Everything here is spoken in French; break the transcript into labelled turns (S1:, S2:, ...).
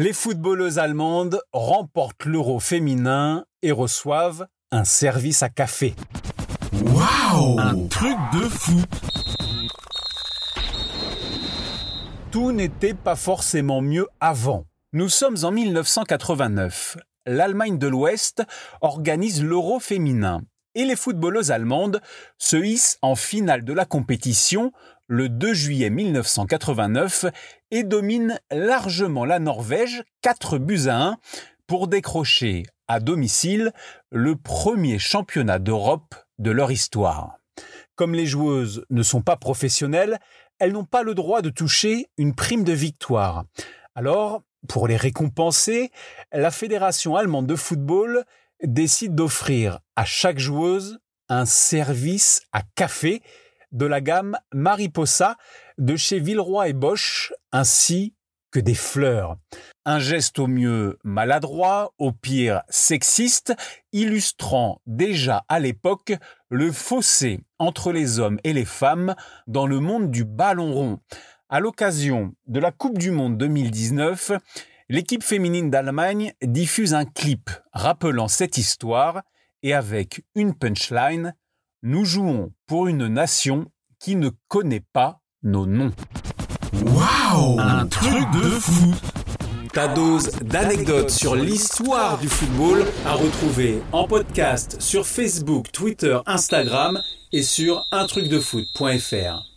S1: Les footballeuses allemandes remportent l'euro féminin et reçoivent un service à café.
S2: Waouh Un truc de fou
S1: Tout n'était pas forcément mieux avant. Nous sommes en 1989. L'Allemagne de l'Ouest organise l'euro féminin et les footballeuses allemandes se hissent en finale de la compétition le 2 juillet 1989 et dominent largement la Norvège 4 buts à 1 pour décrocher à domicile le premier championnat d'Europe de leur histoire. Comme les joueuses ne sont pas professionnelles, elles n'ont pas le droit de toucher une prime de victoire. Alors, pour les récompenser, la Fédération allemande de football décide d'offrir à chaque joueuse un service à café de la gamme Mariposa de chez Villeroy et Bosch, ainsi que des fleurs. Un geste au mieux maladroit, au pire sexiste, illustrant déjà à l'époque le fossé entre les hommes et les femmes dans le monde du ballon rond. À l'occasion de la Coupe du Monde 2019, l'équipe féminine d'Allemagne diffuse un clip rappelant cette histoire et avec une punchline Nous jouons pour une nation qui ne connaît pas nos noms.
S2: Waouh Un truc de fou
S1: Ta dose d'anecdotes sur l'histoire du football à retrouver en podcast sur Facebook, Twitter, Instagram et sur untrucdefoot.fr.